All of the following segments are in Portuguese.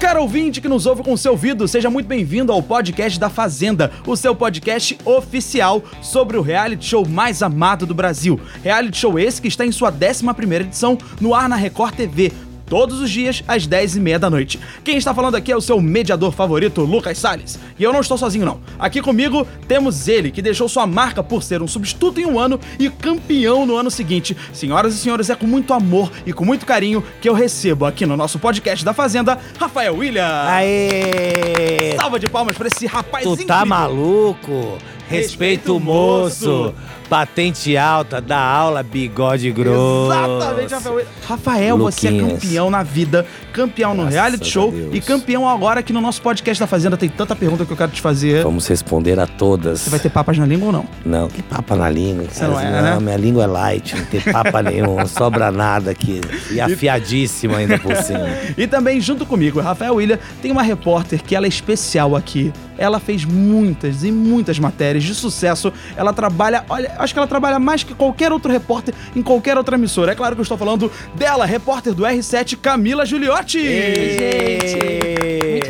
Cara ouvinte que nos ouve com seu ouvido, seja muito bem-vindo ao podcast da Fazenda, o seu podcast oficial sobre o reality show mais amado do Brasil. Reality show esse que está em sua 11 primeira edição no ar na Record TV todos os dias às 10h30 da noite. Quem está falando aqui é o seu mediador favorito, Lucas Salles. E eu não estou sozinho, não. Aqui comigo temos ele, que deixou sua marca por ser um substituto em um ano e campeão no ano seguinte. Senhoras e senhores, é com muito amor e com muito carinho que eu recebo aqui no nosso podcast da Fazenda, Rafael William. Aê! Salva de palmas para esse rapaz Tu incrível. tá maluco? Respeita o moço. Patente alta, dá aula, bigode grosso. Exatamente, Rafael. Rafael, você é Luquinhas. campeão na vida, campeão no reality show Deus. e campeão agora aqui no nosso podcast da Fazenda. Tem tanta pergunta que eu quero te fazer. Vamos responder a todas. Você vai ter papas na língua ou não? Não, que papa na língua. Você não é, né? minha língua é light, não tem papa nenhum, não sobra nada aqui. E afiadíssima ainda por cima. E também, junto comigo, Rafael William, tem uma repórter que ela é especial aqui. Ela fez muitas e muitas matérias de sucesso. Ela trabalha, olha, acho que ela trabalha mais que qualquer outro repórter em qualquer outra emissora. É claro que eu estou falando dela, repórter do R7, Camila Giuliotti. Gente, muito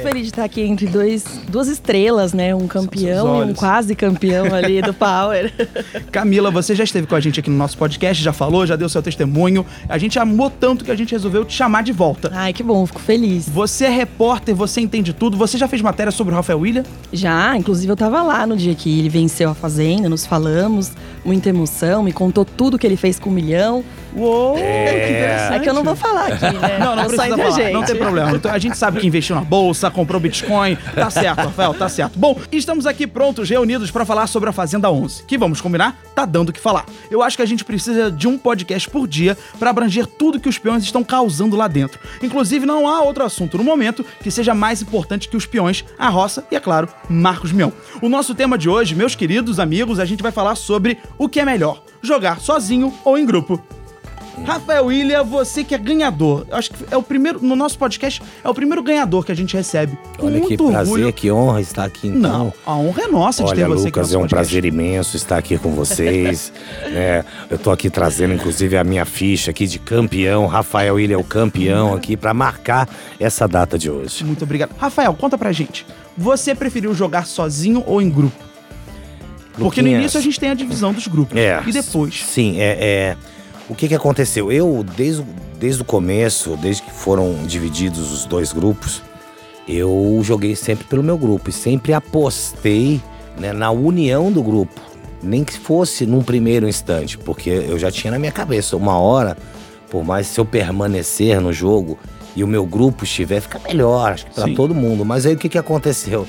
feliz de estar aqui entre dois, duas estrelas, né? Um campeão e um quase campeão ali do Power. Camila, você já esteve com a gente aqui no nosso podcast, já falou, já deu seu testemunho. A gente amou tanto que a gente resolveu te chamar de volta. Ai, que bom, fico feliz. Você é repórter, você entende tudo. Você já fez matéria sobre o Rafael William? Já, inclusive eu tava lá no dia que ele venceu a Fazenda, nos falamos, muita emoção, me contou tudo que ele fez com o milhão. Uou, que interessante. É que eu não vou falar aqui, né? Não, não É só precisa falar, gente. não tem problema. Então, a gente sabe que investiu na bolsa, comprou Bitcoin. Tá certo, Rafael, tá certo. Bom, estamos aqui prontos, reunidos pra falar sobre a Fazenda 11, que vamos combinar, tá dando o que falar. Eu acho que a gente precisa de um podcast por dia pra abranger tudo que os peões estão causando lá dentro. Inclusive, não há outro assunto no momento que seja mais importante que os peões, a roça e, é claro, Marcos Mion. O nosso tema de hoje, meus queridos amigos, a gente vai falar sobre o que é melhor, jogar sozinho ou em grupo. Rafael William, você que é ganhador. Acho que é o primeiro, no nosso podcast, é o primeiro ganhador que a gente recebe. Com Olha que prazer, orgulho. que honra estar aqui então. Não, a honra é nossa de Olha, ter você Lucas, aqui é um podcast. prazer imenso estar aqui com vocês. É, eu tô aqui trazendo, inclusive, a minha ficha aqui de campeão. Rafael William é o campeão aqui para marcar essa data de hoje. Muito obrigado. Rafael, conta pra gente. Você preferiu jogar sozinho ou em grupo? Porque no início a gente tem a divisão dos grupos. É. E depois? Sim, é. é- o que que aconteceu? Eu, desde, o- desde o começo, desde que foram divididos os dois grupos, eu joguei sempre pelo meu grupo e sempre apostei né, na união do grupo. Nem que fosse num primeiro instante, porque eu já tinha na minha cabeça uma hora, por mais se eu permanecer no jogo e o meu grupo estiver, fica melhor, acho que pra Sim. todo mundo. Mas aí o que que aconteceu?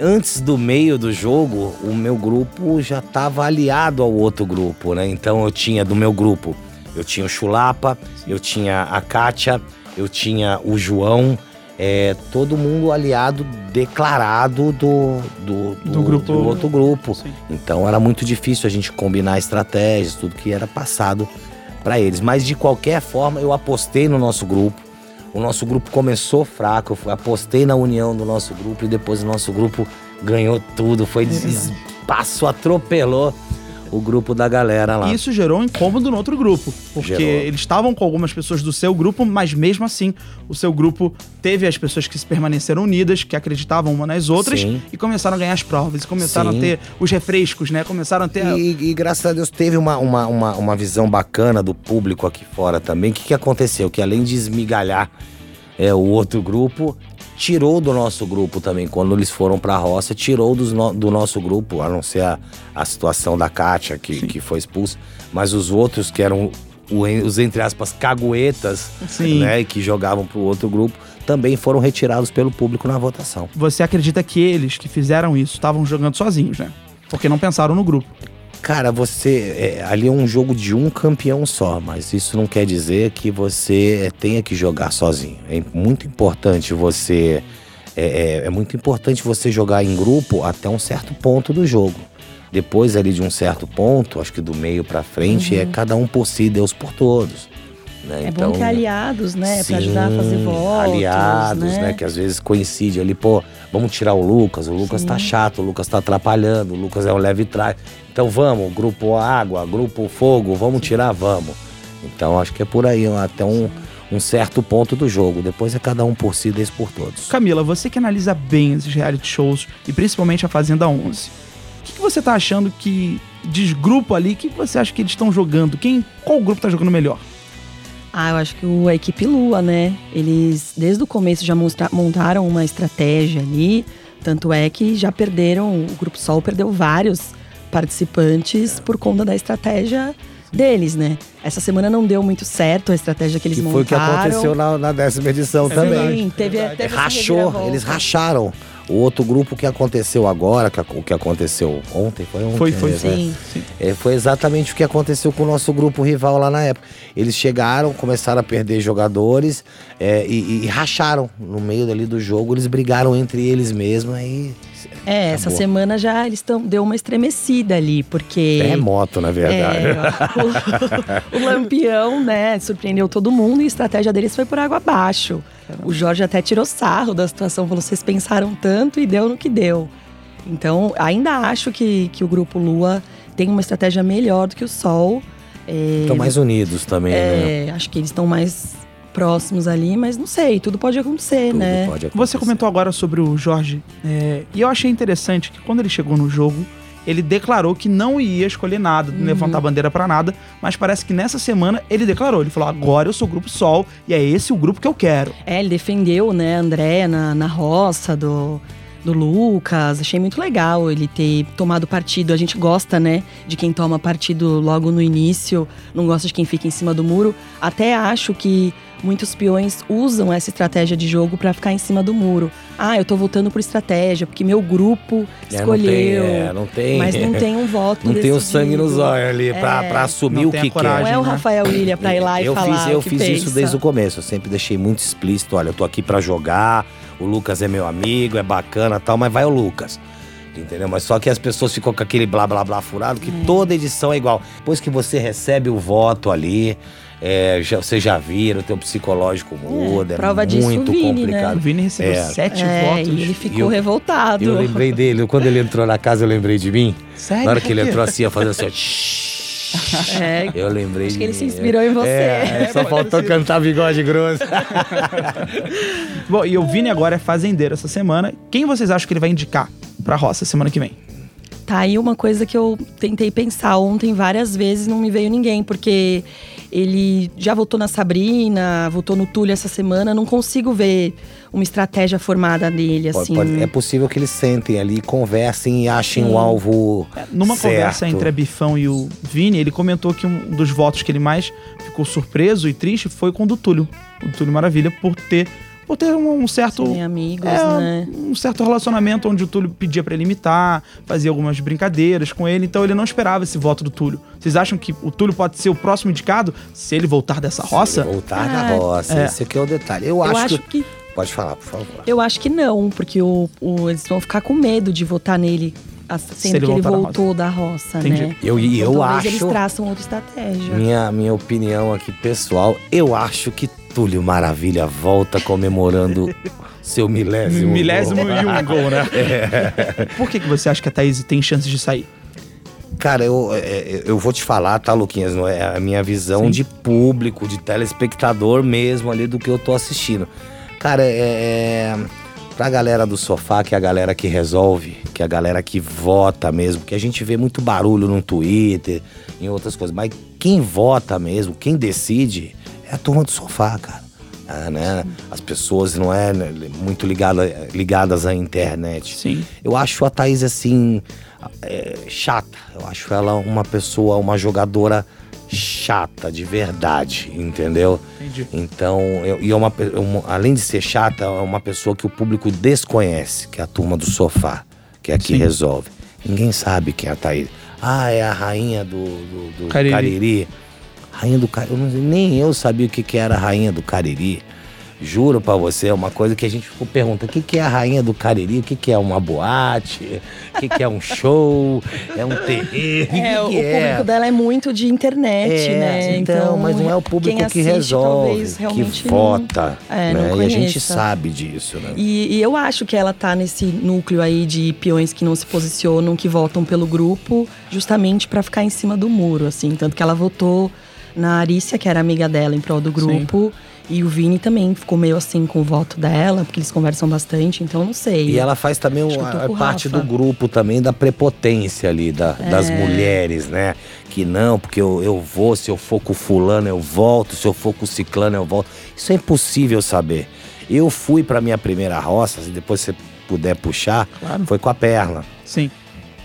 Antes do meio do jogo, o meu grupo já estava aliado ao outro grupo, né? Então eu tinha do meu grupo, eu tinha o Chulapa, eu tinha a Kátia, eu tinha o João, é, todo mundo aliado declarado do, do, Do grupo- do outro grupo. Sim. Então era muito difícil a gente combinar estratégias, tudo que era passado para eles. Mas de qualquer forma, eu apostei no nosso grupo. O nosso grupo começou fraco, eu apostei na união do nosso grupo e depois o nosso grupo ganhou tudo, foi des- passou, atropelou o grupo da galera lá. E isso gerou um incômodo no outro grupo. Porque Gerou. eles estavam com algumas pessoas do seu grupo, mas mesmo assim, o seu grupo teve as pessoas que se permaneceram unidas, que acreditavam uma nas outras, Sim. e começaram a ganhar as provas, e começaram Sim. a ter os refrescos, né? Começaram a ter. E, e graças a Deus teve uma, uma, uma, uma visão bacana do público aqui fora também. O que, que aconteceu? Que além de esmigalhar é, o outro grupo, tirou do nosso grupo também. Quando eles foram pra roça, tirou no- do nosso grupo, a não ser a, a situação da Kátia, que, que foi expulsa. Mas os outros, que eram o os, entre aspas, caguetas, Sim. né? e Que jogavam pro outro grupo, também foram retirados pelo público na votação. Você acredita que eles que fizeram isso estavam jogando sozinhos, né? Porque não pensaram no grupo. Cara, você. é, ali é um jogo de um campeão só, mas isso não quer dizer que você é, tenha que jogar sozinho. É muito importante você. É, é- é muito importante você jogar em grupo até um certo ponto do jogo. Depois ali de um certo ponto, acho que do meio pra frente, é cada um por si, Deus por todos. Né? É bom ter aliados, né? Pra ajudar a fazer sim, votos. Aliados, né? né? Que às vezes coincide ali, pô, vamos tirar o Lucas, o Lucas tá chato, o Lucas tá atrapalhando, o Lucas é um leve trás. Então vamos, grupo água, grupo fogo, vamos tirar, vamos. Então acho que é por aí, até um, um certo ponto do jogo. Depois é cada um por si, Deus por todos. Camila, você que analisa bem esses reality shows e principalmente a Fazenda 11, o que, que você tá achando que desgrupo ali, o que você acha que eles estão jogando? Quem, qual grupo tá jogando melhor? Ah, eu acho que o, a equipe Lua, né? Eles, desde o começo, já mostra, montaram uma estratégia ali. Tanto é que já perderam, o Grupo Sol perdeu vários participantes por conta da estratégia deles, né? Essa semana não deu muito certo a estratégia que eles Que foi montaram. o que aconteceu na, na décima edição É também. Sim, teve, teve essa Rachou, eles racharam. O outro grupo que aconteceu agora, que, o que aconteceu ontem, foi ontem. Foi, foi, né? Sim. É, foi exatamente o que aconteceu com o nosso grupo rival lá na época. Eles chegaram, começaram a perder jogadores é, e, e- e racharam no meio ali do jogo. Eles brigaram entre eles mesmos aí. É, essa acabou. semana já eles tão, deu uma estremecida ali, porque. Terremoto, na verdade. É, o, o Lampião, né, surpreendeu todo mundo e a estratégia deles foi por água abaixo. O Jorge até tirou sarro da situação, falou: vocês pensaram tanto e deu no que deu. Então, ainda acho que, que o grupo Lua tem uma estratégia melhor do que o Sol. É, Estão mais unidos também, né? é, acho que eles estão mais próximos ali, mas não sei, tudo pode acontecer, Tudo né? pode acontecer. Você comentou agora sobre o Jorge, é, e eu achei interessante que quando ele chegou no jogo, ele declarou que não ia escolher nada, não levantar bandeira pra nada, mas parece que nessa semana ele declarou, ele falou, agora eu sou o Grupo Sol, e é esse o grupo que eu quero. É, ele defendeu, né, a André na, na roça do, do Lucas. Achei muito legal ele ter tomado partido. A gente gosta, né, de quem toma partido logo no início, não gosta de quem fica em cima do muro. Até acho que muitos peões usam essa estratégia de jogo pra ficar em cima do muro. Ah, eu tô votando por estratégia, porque meu grupo É, escolheu. Não tem, é, não tem, Mas não tem um voto não tem o decidido. sangue nos olhos ali pra, É. pra assumir o que a coragem. Não é o né? Rafael William pra ir lá e eu falar fiz, eu o que fiz isso pensa. desde o começo. Eu sempre deixei muito explícito: olha, eu tô aqui pra jogar, o Lucas é meu amigo, é bacana tal, mas vai o Lucas. Entendeu? Mas só que as pessoas ficam com aquele blá blá blá furado, que toda edição é igual. Depois que você recebe o voto ali, é, já, você já vira, o teu psicológico muda, é, prova disso, muito o Vini, né? O complicado. Vini recebeu É. sete É, votos. e ele ficou E eu- revoltado. Eu lembrei dele, quando ele entrou na casa, eu lembrei de mim. Sério? Na hora que ele entrou assim, eu fazia assim, ó. É, Eu lembrei Acho de que ele mim. se inspirou em você. É, só faltou cantar bigode grosso. Bom, e o Vini agora é fazendeiro essa semana. Quem vocês acham que ele vai indicar pra roça semana que vem? Tá aí uma coisa que eu tentei pensar ontem várias vezes, não me veio ninguém, porque ele já votou na Sabrina, votou no Túlio essa semana, não consigo ver uma estratégia formada dele, Pode- assim. pode- é possível que eles sentem ali, conversem e achem Sim. o alvo. É, Numa certo. conversa entre a Bifão e o Vini, ele comentou que um dos votos que ele mais ficou surpreso e triste foi com o do Túlio. O Túlio Maravilha, por ter, por ter um, um certo. Serem amigos, é, né? um certo relacionamento onde o Túlio pedia pra ele imitar, fazia algumas brincadeiras com ele, então ele não esperava esse voto do Túlio. Vocês acham que o Túlio pode ser o próximo indicado se ele voltar dessa roça? Voltar na Ah, roça. é. Esse aqui é o detalhe. Eu, Eu acho, acho que... que Pode falar, por favor. Eu acho que não, porque o, o- eles vão ficar com medo de votar nele, sendo ele que ele voltar da voltou da roça, Entendi. né? Eu, e Então, eu talvez acho. eles traçam outra estratégia. Minha, minha opinião aqui pessoal, eu acho que Túlio Maravilha volta comemorando seu milésimo. Milésimo gol. e um gol, né? Por que, que você acha que a Thaís tem chances de sair? Cara, eu, é, eu vou te falar, tá, Luquinhas? Não é a minha visão Sim. de público, de telespectador mesmo ali do que eu tô assistindo. Cara, é, é. Pra galera do sofá, que é a galera que resolve, que é a galera que vota mesmo, que a gente vê muito barulho no Twitter, em outras coisas, mas quem vota mesmo, quem decide, é a turma do sofá, cara. Ah, né? As pessoas não é né, muito ligada, ligadas à internet. Sim. Eu acho a Thaís assim. é, chata. Eu acho ela uma pessoa, uma jogadora chata, de verdade, entendeu? Entendi. Então, eu, e é uma, pe- uma- além de ser chata, é uma pessoa que o público desconhece, que é a turma do sofá, que é a que Sim. resolve. Ninguém sabe quem é a Thaís. Ah, é a rainha do, do, do Cariri. Cariri. Rainha do Cariri. Nem eu sabia o que, que era a rainha do Cariri. Juro pra você, é uma coisa que a gente ficou perguntando: o que, que é a rainha do Cariri? O que, que é uma boate? O que, que é um show? É um terreiro? É, o é? público dela é muito de internet, É, né? Então, mas não é o público quem que assiste, resolve, que não- vota. é, não né? E a gente sabe disso, né? E, e eu acho que ela tá nesse núcleo aí de peões que não se posicionam, que votam pelo grupo, justamente pra ficar em cima do muro, assim. Tanto que ela votou na Arícia, que era amiga dela, em prol do grupo. E o Vini também ficou meio assim com o voto dela, porque eles conversam bastante, então não sei. E ela faz também uma, parte do grupo também da prepotência ali, da- das É. mulheres, né? Que não, porque eu, eu vou, se eu for com o fulano eu volto, se eu for com o ciclano eu volto. Isso é impossível saber. Eu fui pra minha primeira roça, se depois você puder puxar, Claro. foi com a Perla. Sim.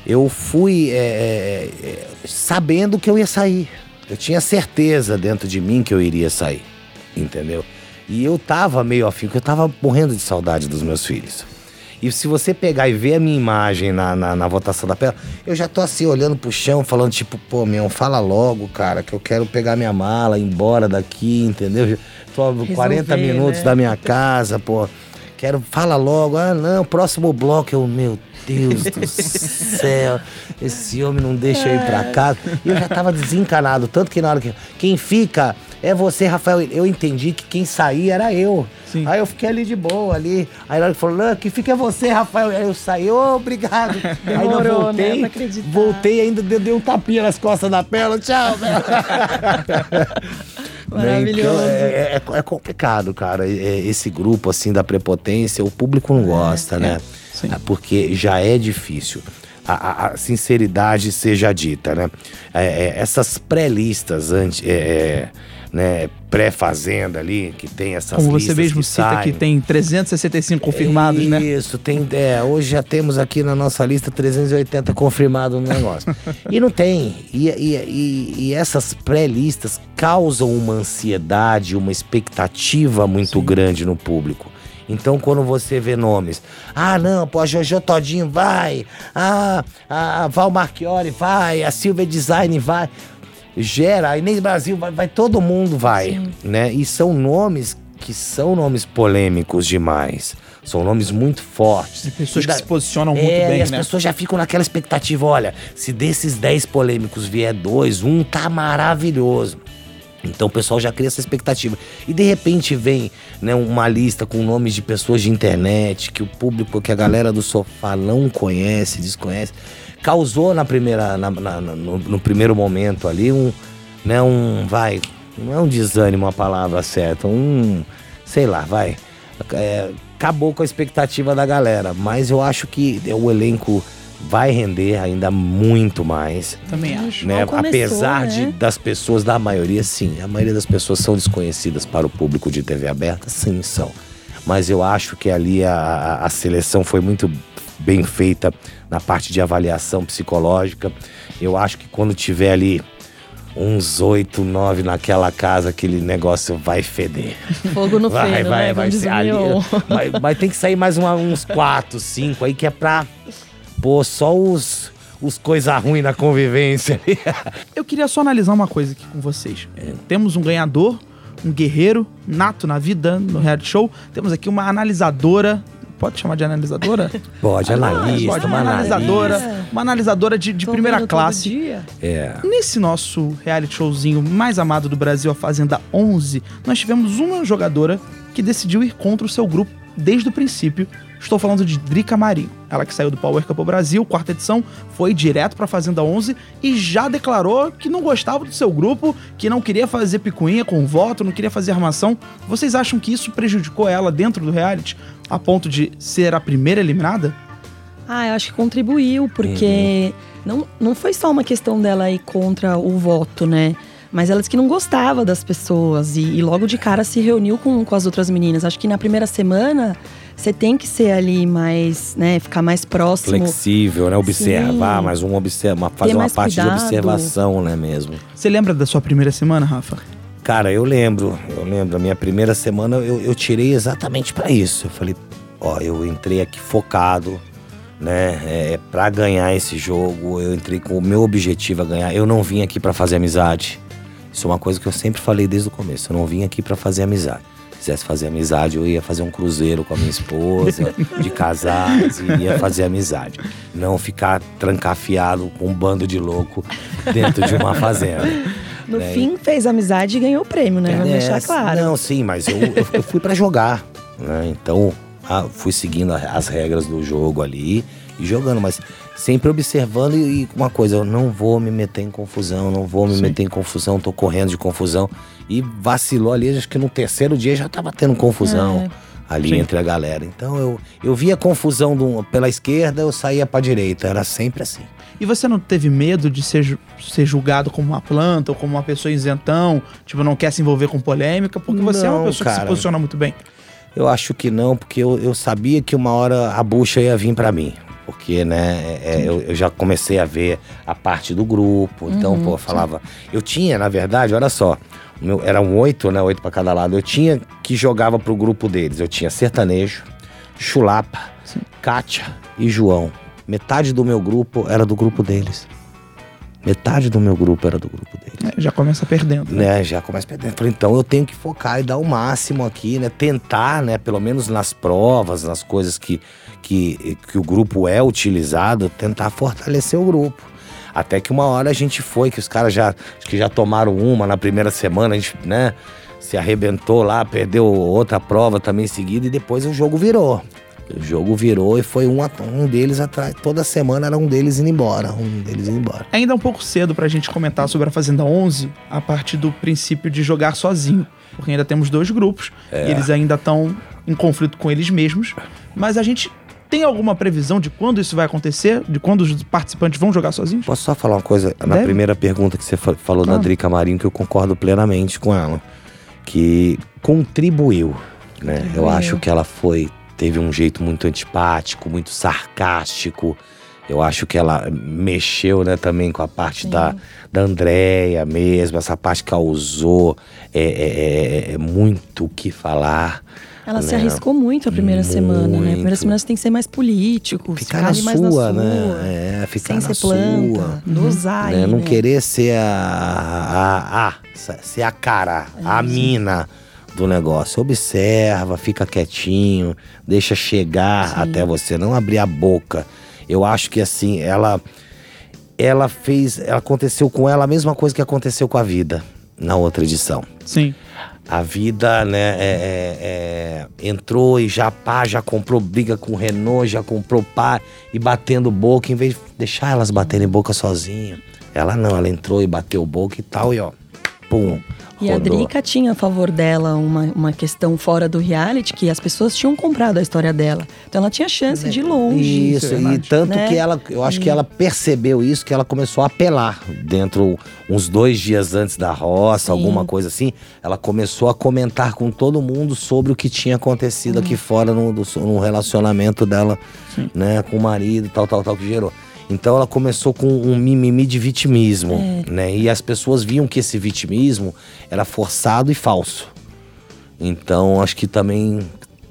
Eu fui é, é, é, sabendo que eu ia sair. Eu tinha certeza dentro de mim que eu iria sair, entendeu? E eu tava meio afim, porque eu tava morrendo de saudade dos meus filhos. E se você pegar e ver a minha imagem na, na, na votação da Pela, eu já tô assim, olhando pro chão, falando tipo, pô, meu, fala logo, cara, que eu quero pegar minha mala, ir embora daqui, entendeu? Tô a 40 Resolver, minutos né? da minha casa, pô. Quero, fala logo. Ah, não, próximo bloco. Eu, meu Deus do céu, esse homem não deixa eu ir pra casa. E eu já tava desencanado, tanto que na hora que. Quem fica é você, Rafael. Eu entendi que quem saía era eu. Sim. Aí eu fiquei ali de boa, ali. Aí na hora que falou, não, quem fica é você, Rafael. Aí eu saí, ô, obrigado. aí eu Demorou, né, voltei, voltei ainda, dei, dei um tapinha nas costas da Pela. Tchau, Pela. Maravilhoso. Então, é, é- é complicado, cara. É- Esse grupo, assim, da prepotência, o público não gosta, né? Sim. Porque já é difícil. A, a- sinceridade seja dita, né? É, é, essas pré-listas, é, é, né, pré-fazenda ali, que tem essas Como você mesmo que cita saem. que tem 365 confirmados, né? Isso, tem. É, hoje já temos aqui na nossa lista 380 confirmados no negócio. e não tem. E, e, e, e essas pré-listas causam uma ansiedade, uma expectativa muito grande no público. Então, quando você vê nomes, ah, não, pô, a Jojo Todinho vai, ah, a Val Marchiori vai, a Silvia Design vai, gera, a Inês Brasil vai, vai todo mundo vai, né? E são nomes que são nomes polêmicos demais. São nomes muito fortes. E pessoas E que da- se posicionam muito é, bem, e as né? pessoas já ficam naquela expectativa, olha, se desses 10 polêmicos vier dois, um tá maravilhoso. Então o pessoal já cria essa expectativa. E de repente vem né, uma lista com nomes de pessoas de internet que o público, que a galera do sofá não conhece, desconhece. Causou na primeira, na- na- no, no primeiro momento ali um, né, um, vai, não é um desânimo a palavra certa, um, sei lá, vai. É, acabou com a expectativa da galera, mas eu acho que o elenco vai render ainda muito mais Também acho. né? Começou, Apesar né? de das pessoas, da maioria, sim. A maioria das pessoas são desconhecidas para o público de TV aberta, sim, são. Mas eu acho que ali a, a- a seleção foi muito bem feita na parte de avaliação psicológica. Eu acho que quando tiver ali uns oito, nove naquela casa, aquele negócio vai feder. Fogo no vai, feno, vai, né? vai ser o ali. Vai, vai ter que sair mais uma- uns quatro, cinco aí, que é pra pôr só os, os coisa ruim na convivência. Eu queria só analisar uma coisa aqui com vocês. É, Temos um ganhador, um guerreiro nato na vida, no reality show. Temos aqui uma analisadora. Pode chamar de analisadora? Pode, analista, Pode, uma uma analisadora. analista. Uma analisadora de, de primeira classe. É. Nesse nosso reality showzinho mais amado do Brasil, a Fazenda 11, nós tivemos uma jogadora que decidiu ir contra o seu grupo desde o princípio. Estou falando de Drica Marinho. Ela que saiu do Power Cup Brasil, quarta edição, foi direto para a Fazenda 11 e já declarou que não gostava do seu grupo, que não queria fazer picuinha com voto, não queria fazer armação. Vocês acham que isso prejudicou ela dentro do reality a ponto de ser a primeira eliminada? Ah, eu acho que contribuiu, porque não, não foi só uma questão dela ir contra o voto, né? Mas ela disse que não gostava das pessoas e, e logo de cara se reuniu com, com as outras meninas. Acho que na primeira semana você tem que ser ali mais, né? Ficar mais próximo. Flexível, né? Observar, Sim. mas um observa, fazer uma parte cuidado. de observação, né, mesmo. Você lembra da sua primeira semana, Rafa? Cara, eu lembro, eu lembro, a minha primeira semana eu, eu tirei exatamente pra isso. Eu falei, ó, eu entrei aqui focado, né, é, pra ganhar esse jogo. Eu entrei com o meu objetivo a ganhar. Eu não vim aqui pra fazer amizade. Isso é uma coisa que eu sempre falei desde o começo. Eu não vim aqui pra fazer amizade. Se quisesse fazer amizade, eu ia fazer um cruzeiro com a minha esposa, de casados, e ia fazer amizade. Não ficar trancafiado com um bando de louco dentro de uma fazenda. No né? fim, fez amizade e ganhou o prêmio, né? Vamos É, deixar claro. Não, sim, mas eu, eu, fui pra jogar, né? Então, ah, fui seguindo as regras do jogo ali e jogando. Mas sempre observando e, e uma coisa, eu não vou me meter em confusão, não vou me Sim. meter em confusão, tô correndo de confusão. E vacilou ali, acho que no terceiro dia já tava tendo confusão É. ali Sim. entre a galera. Então eu, eu via confusão do- pela esquerda, eu saía pra direita, era sempre assim. E você não teve medo de ser, ser julgado como uma planta ou como uma pessoa isentão? Tipo, não quer se envolver com polêmica? Porque você é uma pessoa que se cara. posiciona muito bem. Eu acho que não, porque eu, eu sabia que uma hora a bucha ia vir pra mim. Porque, né, é, é, eu, eu já comecei a ver a parte do grupo. Então, pô, eu falava. Eu tinha, na verdade, olha só. meu- eram oito, né? Oito pra cada lado. Eu tinha que jogava pro grupo deles. Eu tinha sertanejo, chulapa, Kátia e João. Metade do meu grupo era do grupo deles. Metade do meu grupo era do grupo deles É, já começa perdendo. Né? né, já começa perdendo. Falei, Então eu tenho que focar e dar o máximo aqui, né? Tentar, né, pelo menos nas provas, nas coisas que, que, que o grupo é utilizado, tentar fortalecer o grupo. Até que uma hora a gente foi, que os caras já, que já tomaram uma na primeira semana, a gente, né, se arrebentou lá, perdeu outra prova também em seguida e depois o jogo virou. O jogo virou e foi um, um deles atrás. Toda semana era um deles indo embora, um deles indo embora. Ainda é um pouco cedo pra gente comentar sobre a Fazenda 11 a partir do princípio de jogar sozinho. Porque ainda temos dois grupos É. e eles ainda estão em conflito com eles mesmos. Mas a gente tem alguma previsão de quando isso vai acontecer? De quando os participantes vão jogar sozinhos? Posso só falar uma coisa? Na Deve. primeira pergunta que você fa- falou da Claro. Drica Marinho, que eu concordo plenamente com ela. Que contribuiu, né? Eu acho que ela foi... Teve um jeito muito antipático, muito sarcástico. Eu acho que ela mexeu, né, também com a parte da, da Andréia mesmo. Essa parte causou é, é, é, é muito o que falar. Ela se né? arriscou muito a primeira semana, né? A primeira Muito. semana você tem que ser mais político, Ficar na sua, na sua, né? É, ficar sem na ser sua. planta, dosar né? Não né? querer ser a, a, a ser a cara, a mina do negócio. Observa, fica quietinho, deixa chegar Sim. até você, não abrir a boca. Eu acho que assim, ela ela fez, ela aconteceu com ela a mesma coisa que aconteceu com a vida na outra edição. Sim. A vida, né, é- é- é, entrou e já pá, já comprou briga com o Renault, já comprou pá e batendo boca, em vez de deixar elas baterem boca sozinha. Ela não, ela entrou e bateu boca e tal, e ó, pum. E a rodou. Drica tinha a favor dela uma, uma questão fora do reality, que as pessoas tinham comprado a história dela. Então ela tinha chance de ir longe. Isso, é e tanto Né? que ela, eu acho que ela percebeu isso, que ela começou a apelar dentro, uns dois dias antes da roça, Sim. alguma coisa assim. Ela começou a comentar com todo mundo sobre o que tinha acontecido Uhum. aqui fora no, do- no relacionamento dela, né, com o marido, tal, tal, tal, que gerou. Então ela começou com um mimimi de vitimismo, É. né? E as pessoas viam que esse vitimismo era forçado e falso. Então acho que também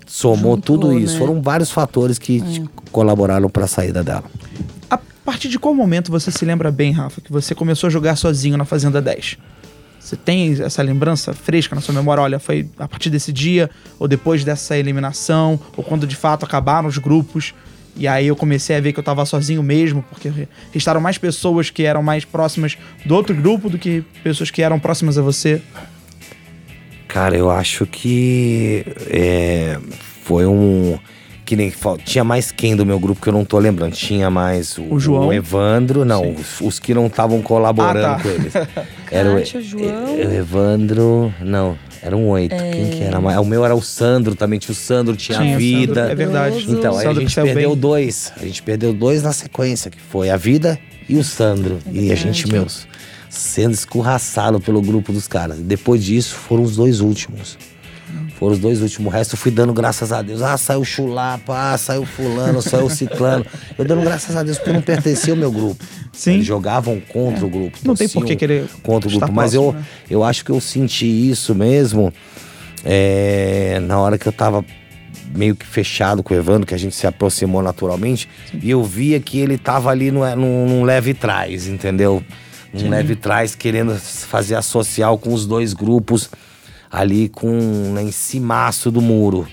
somou Juntou, tudo isso. né? Foram vários fatores que colaboraram para a saída dela. A partir de qual momento você se lembra bem, Rafa, que você começou a jogar sozinho na Fazenda 10? Você tem essa lembrança fresca na sua memória? Olha, foi a partir desse dia, ou depois dessa eliminação, ou quando de fato acabaram os grupos, e aí eu comecei a ver que eu tava sozinho mesmo, porque re- restaram mais pessoas que eram mais próximas do outro grupo do que pessoas que eram próximas a você. Cara, eu acho que é, foi um. Que nem tinha mais quem do meu grupo que eu não tô lembrando. Tinha mais o, O João? o Evandro, não, os, os que não estavam colaborando Ah, tá. com eles. Era o, Kátia, João. o Evandro, não, eram oito. Quem que era? O meu era o Sandro também, tinha o Sandro, tinha, Tinha, a vida. Sandro, é verdade. Então, aí a gente perdeu bem. dois. A gente perdeu dois na sequência, que foi a vida e o Sandro. e a gente, meus, sendo escorraçado pelo grupo dos caras. Depois disso, foram os dois últimos. Foram os dois últimos. O resto eu fui dando graças a Deus. Ah, saiu chulapa, ah, saiu fulano, saiu ciclano. Eu dando graças a Deus porque não pertencia ao meu grupo. Sim. Eles jogavam contra o grupo. Não tem por que querer contra o grupo. Mas próximo, eu, né? eu acho que eu senti isso mesmo é, na hora que eu tava meio que fechado com o Evandro, que a gente se aproximou naturalmente, e eu via que ele tava ali num, num leve trás, entendeu? Um leve trás querendo fazer a social com os dois grupos ali com né, em cimaço do muro.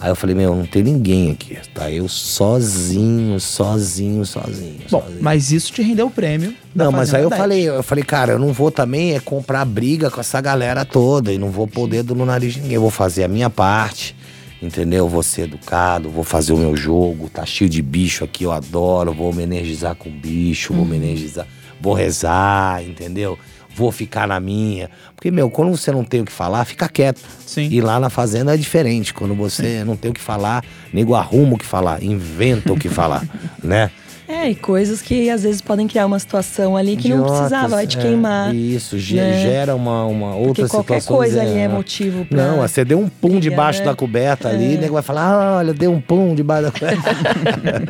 Aí eu falei, meu, não tem ninguém aqui. Tá eu sozinho, sozinho, sozinho. Bom, sozinho. mas isso te rendeu o prêmio. Não, mas aí eu 10. falei, eu falei, cara, eu não vou também é comprar briga com essa galera toda e não vou pôr o dedo no nariz de ninguém. Eu vou fazer a minha parte, entendeu? Vou ser educado, vou fazer o meu jogo, tá cheio de bicho aqui, eu adoro, vou me energizar com bicho, vou me energizar, vou rezar, entendeu? Vou ficar na minha. Porque, meu, quando você não tem o que falar, fica quieto. Sim. E lá na fazenda é diferente. Quando você não tem o que falar, nego arruma o que falar, inventa o que falar, né? É, e coisas que às vezes podem criar uma situação ali que não Idiotas, precisava vai te é, queimar. Isso, né? gera uma, uma outra Porque qualquer situação. coisa ali é motivo pra. Não, você deu um pum debaixo né? da coberta ali, o nego vai falar: ah, olha, deu um pum debaixo da coberta.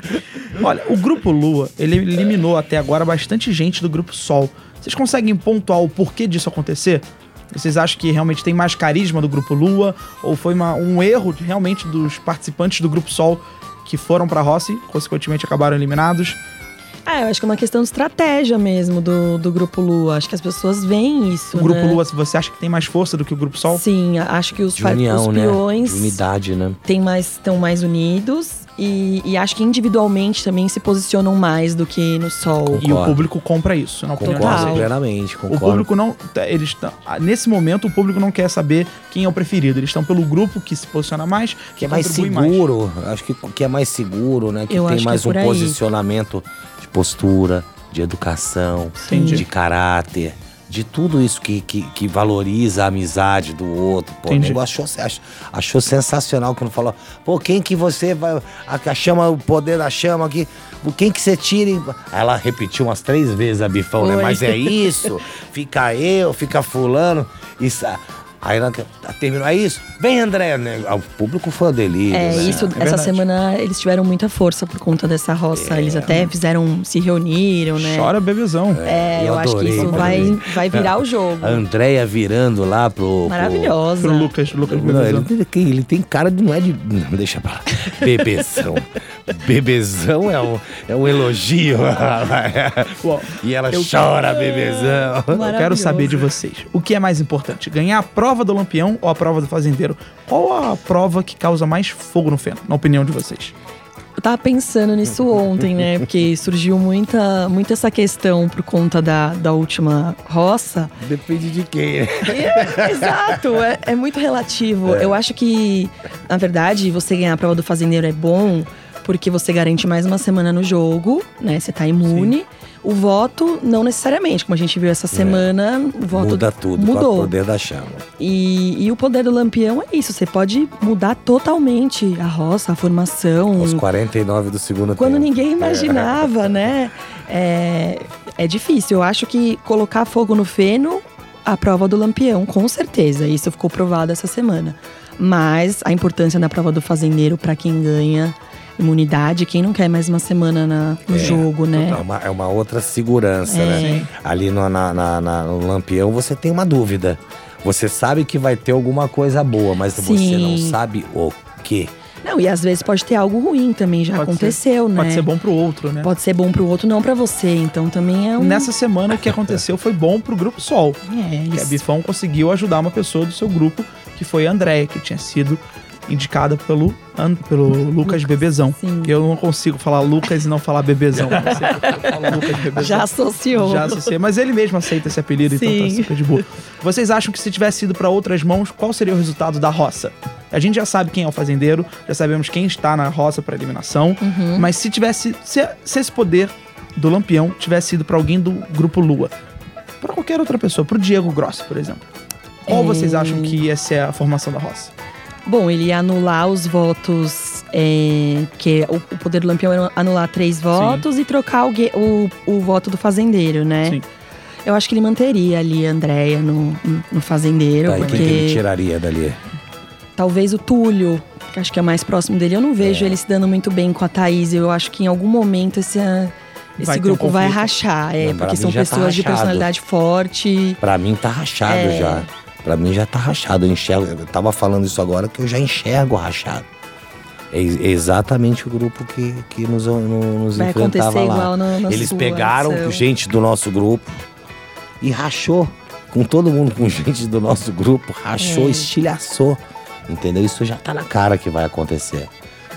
Olha, o grupo Lua, ele eliminou até agora bastante gente do grupo Sol. Vocês conseguem pontuar o porquê disso acontecer? Vocês acham que realmente tem mais carisma do grupo Lua? Ou foi uma- um erro realmente dos participantes do grupo Sol que foram pra Rossi, consequentemente acabaram eliminados? Ah, eu acho que é uma questão de estratégia mesmo do, do Grupo Lua. Acho que as pessoas veem isso. O grupo né? Lua, você acha que tem mais força do que o grupo Sol? Sim, acho que os, De par- os união, né? peões De unidade, né? têm mais, estão mais unidos. E, e acho que individualmente também se posicionam mais do que no sol. E o Concordo. público compra isso, de Concordo Total. plenamente, O concordo. público não. Eles tão- nesse momento, o público não quer saber quem é o preferido. Eles estão pelo grupo que se posiciona mais, que é mais seguro, acho que, que é mais seguro, né? Que Eu tem acho que mais é um posicionamento de postura, de educação, Entendi. de caráter, de tudo isso que, que, que valoriza a amizade do outro. Pô, o Entendi. nego achou, ach- achou sensacional quando falou, pô, quem que você vai. A, chama, o poder da chama aqui. Quem que você tira? e-" Aí Ela repetiu umas três vezes a bifão, né? Mas é isso, fica eu, fica fulano. Isso, Aí ela terminou, é isso? Vem, André, né? O público foi um delírio. É, né? isso, essa verdade. semana eles tiveram muita força por conta dessa roça. É. Eles até fizeram, se reuniram, né? Chora bebezão. É, eu, Eu acho que adorei, isso vai, vai virar o jogo. A Andréia virando lá pro. pro- Maravilhosa. Pro Lucas, Lucas Não, ele, tem- ele tem cara de. Não é de. Não, deixa pra lá. Bebezão. Bebezão é um, é um elogio. E ela Eu- chora, bebezão. Eu quero saber de vocês. O que é mais importante? Ganhar a prova do Lampião ou a prova do Fazendeiro? Qual a prova que causa mais fogo no feno, na opinião de vocês? Eu tava pensando nisso ontem, né? Porque surgiu muita, muita essa questão por conta da, da última roça. Depende de quem, né? É, Exato, é, é muito relativo. Eu acho que, na verdade, você ganhar a prova do fazendeiro é bom porque você garante mais uma semana no jogo, né? Você tá imune. O voto, não necessariamente, como a gente viu essa semana, o voto Muda tudo com o mudou. poder da chama. E, e o poder do lampião é isso, você pode mudar totalmente a roça, a formação. Aos 49 do segundo Quando tempo. ninguém imaginava, né? É, é difícil. Eu acho que colocar fogo no feno, a prova do lampião, com certeza. Isso ficou provado essa semana. Mas a importância da prova do fazendeiro para quem ganha imunidade, quem não quer mais uma semana na- no É, jogo, né? É uma, é uma outra segurança, É. né? Ali no, na, na- na- no Lampião você tem uma dúvida. Você sabe que vai ter alguma coisa boa, mas você não Sim. sabe o quê. Não, e às vezes pode ter algo ruim também, já Pode aconteceu, né? Pode ser bom pro outro, né? Pode ser bom pro outro, não pra você. Então também é um. Nessa semana, o que aconteceu foi bom pro Grupo Sol. É, Que a isso. Bifão conseguiu ajudar uma pessoa do seu grupo, que foi a Andréia, que tinha sido indicada pelo, pelo Lucas Bebezão. Sim. Eu não consigo falar Lucas e não falar Bebezão. Lucas Bebezão. Já associou. Já associei, mas ele mesmo aceita esse apelido, então tá Sim. super de boa. Vocês acham que se tivesse ido pra outras mãos, qual seria o resultado da roça? A gente já sabe quem é o fazendeiro, já sabemos quem está na roça para eliminação, Uhum. mas se tivesse se, se esse poder do Lampião tivesse ido pra alguém do grupo Lua, pra qualquer outra pessoa, pro Diego Gross, por exemplo. Qual É. vocês acham que ia ser a formação da roça? Bom, ele ia anular os votos, é, que o, o poder do Lampião era anular três votos e trocar o, o, o voto do fazendeiro, né? Sim. Eu acho que ele manteria ali a Andréia no, no- no fazendeiro, Tá, porque quem que ele tiraria dali? talvez o Túlio, que acho que é mais próximo dele. Eu não vejo É. ele se dando muito bem com a Thaís. Eu acho que em algum momento esse, esse Vai ter um grupo vai rachar. É, Não, porque são tá pessoas de rachado. personalidade forte. Pra mim tá rachado É. já. Pra mim já tá rachado. Eu enxergo. Eu tava falando isso agora que eu já enxergo rachado. É ex- exatamente o grupo que, que nos, no- nos Vai enfrentava lá. igual no, Eles sua pegaram ação. gente do nosso grupo e rachou. Com todo mundo, com gente do nosso grupo, rachou, É. estilhaçou. Entendeu? Isso já tá na cara que vai acontecer.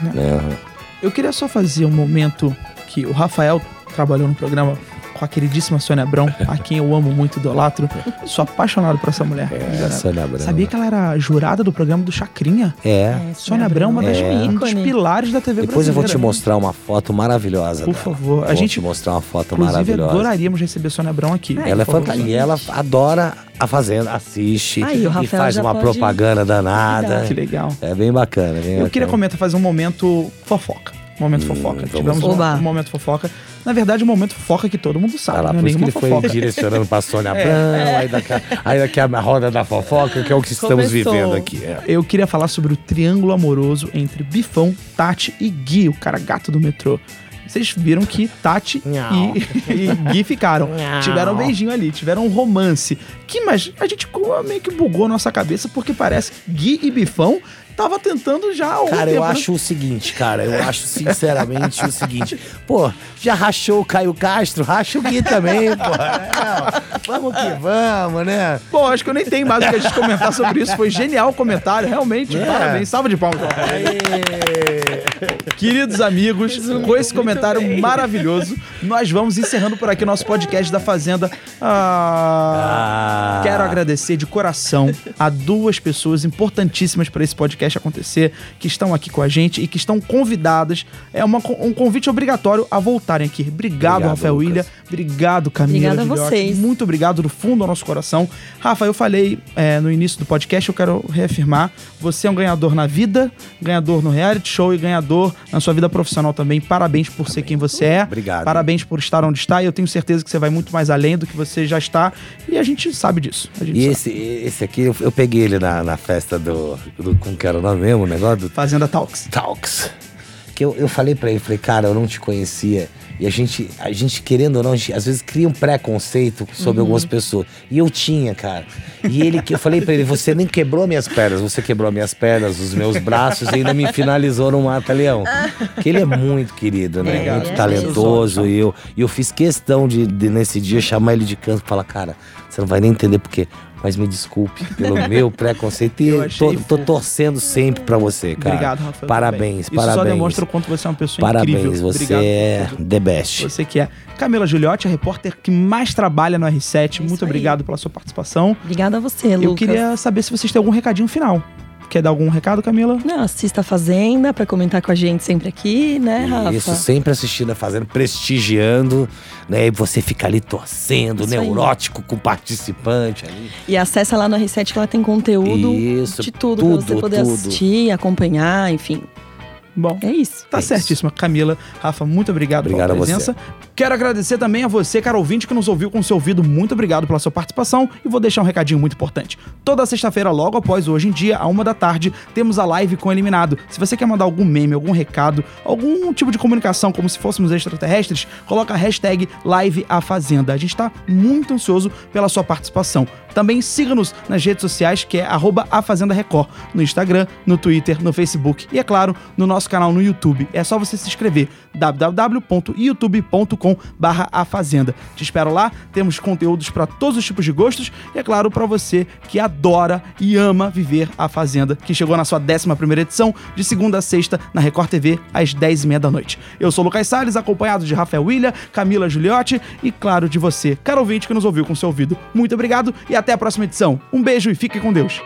Né? Eu queria só fazer um momento que o Rafael trabalhou no programa com a queridíssima Sônia Abrão, a quem eu amo muito, idolatro. Sou apaixonado por essa mulher. É, Sônia Abrão. Sabia que ela era jurada do programa do Chacrinha? É. Sônia Abrão, uma das, é um dos pilares da TV Depois eu vou te brasileira. mostrar uma foto maravilhosa. Por dela. favor. A Vou gente- te mostrar uma foto maravilhosa. adoraríamos receber Sônia Abrão aqui. Ela é Por favor. fantástica. E ela adora a Fazenda, assiste Aí, o e faz uma propaganda danada. Que legal. É bem bacana. Bem Eu bacana. queria comentar, fazer um momento fofoca. Momento fofoca. vamos Tivemos um, um momento fofoca. Na verdade, um momento fofoca que todo mundo sabe. Tá lá, não é por isso que ele foi fofoca. direcionando pra Sônia É, Abrão, aí, daqui, a- aí daqui a roda da fofoca, que é o que estamos Começou. vivendo aqui. é. Eu queria falar sobre o triângulo amoroso entre Bifão, Tati e Gui, o cara gato do metrô. Vocês viram que Tati e, e Gui ficaram. Tiveram um beijinho ali, tiveram um romance. Que, mas a gente meio que bugou a nossa cabeça porque parece que Gui e Bifão tava tentando já Cara, eu tempo, né? acho o seguinte, cara, eu acho sinceramente o seguinte. Pô, já rachou o Caio Castro, racha o Gui também, pô. É, vamos que vamos, né? Bom, acho que eu nem tenho mais o que a gente comentar sobre isso. Foi genial o comentário, realmente. É. Parabéns. Salva de palmas. Queridos amigos, com esse comentário maravilhoso, nós vamos encerrando por aqui nosso podcast da Fazenda. Ah, Ah. Quero agradecer de coração a duas pessoas importantíssimas para esse podcast acontecer, que estão aqui com a gente e que estão convidadas. É uma, um convite obrigatório a voltarem aqui. Obrigado, Obrigado, Rafael Lucas. William. Obrigado, Camila. Obrigada a vocês. Muito obrigado do fundo do nosso coração. Rafa, eu falei é, no início do podcast, eu quero reafirmar: você é um ganhador na vida, ganhador no reality show e ganhador na sua vida profissional também. Parabéns por ser quem você é. Obrigado. Parabéns por estar onde está. E eu tenho certeza que você vai muito mais além do que você já está. E a gente sabe disso. A gente E sabe. esse, esse aqui, eu, eu peguei ele na, na festa do, do. Como que era o nome mesmo? O negócio do Fazenda Talks. Talks. Que eu, eu falei pra ele, falei, cara, eu não te conhecia. E a gente, a gente querendo ou não, a gente, às vezes cria um preconceito sobre Uhum. algumas pessoas. E eu tinha, cara. E ele que eu falei pra ele, você nem quebrou minhas pernas, você quebrou minhas pernas, os meus braços e ainda me finalizou no mata-leão. Que ele é muito querido, né? Muito É, talentoso. E eu, e eu fiz questão de, de, nesse dia, chamar ele de canto e falar, cara, você não vai nem entender porque. Mas me desculpe pelo meu preconceito. E Eu tô, tô torcendo sempre pra você, cara. Obrigado, Rafael. Parabéns, também. parabéns. Isso só demonstra o quanto você é uma pessoa Parabéns, incrível. você Obrigado por é tudo. the best. Você que é. Camila Giuliotti, a repórter que mais trabalha no R7. isso Muito aí. obrigado pela sua participação. Obrigada a você, Lucas. Eu queria saber se vocês têm algum recadinho final. Quer dar algum recado, Camila? Não, assista a Fazenda pra comentar com a gente sempre aqui, né, Rafa? Isso, sempre assistindo a Fazenda, prestigiando, né? E você fica ali torcendo, Isso aí. neurótico com o participante ali. E acessa lá no R7 que ela tem conteúdo Isso, de tudo, tudo, pra você poder tudo. assistir, acompanhar, enfim. Bom, É isso. Tá É isso. certíssima. Camila, Rafa, muito obrigado, Obrigado a pela você. presença. Quero agradecer também a você, cara ouvinte, que nos ouviu com seu ouvido. Muito obrigado pela sua participação. E vou deixar um recadinho muito importante. Toda sexta-feira, logo após hoje em dia, a uma da tarde, temos a live com o Eliminado. Se você quer mandar algum meme, algum recado, algum tipo de comunicação, como se fôssemos extraterrestres, coloca a hashtag Live a Fazenda. A gente tá muito ansioso pela sua participação. Também siga-nos nas redes sociais, que é arroba a Fazenda Record, no Instagram, no Twitter, no Facebook e, é claro, no nosso canal no YouTube. É só você se inscrever, www.youtube.com barra a Fazenda. Te espero lá, temos conteúdos para todos os tipos de gostos e, é claro, para você que adora e ama viver a Fazenda, que chegou na sua 11ª edição, de segunda a sexta, na Record TV, às 10h30 da noite. Eu sou o Lucas Salles, acompanhado de Rafael William, Camila Giuliotti e, claro, de você, caro ouvinte que nos ouviu com seu ouvido. Muito obrigado e até a próxima edição. Um beijo e fique com Deus.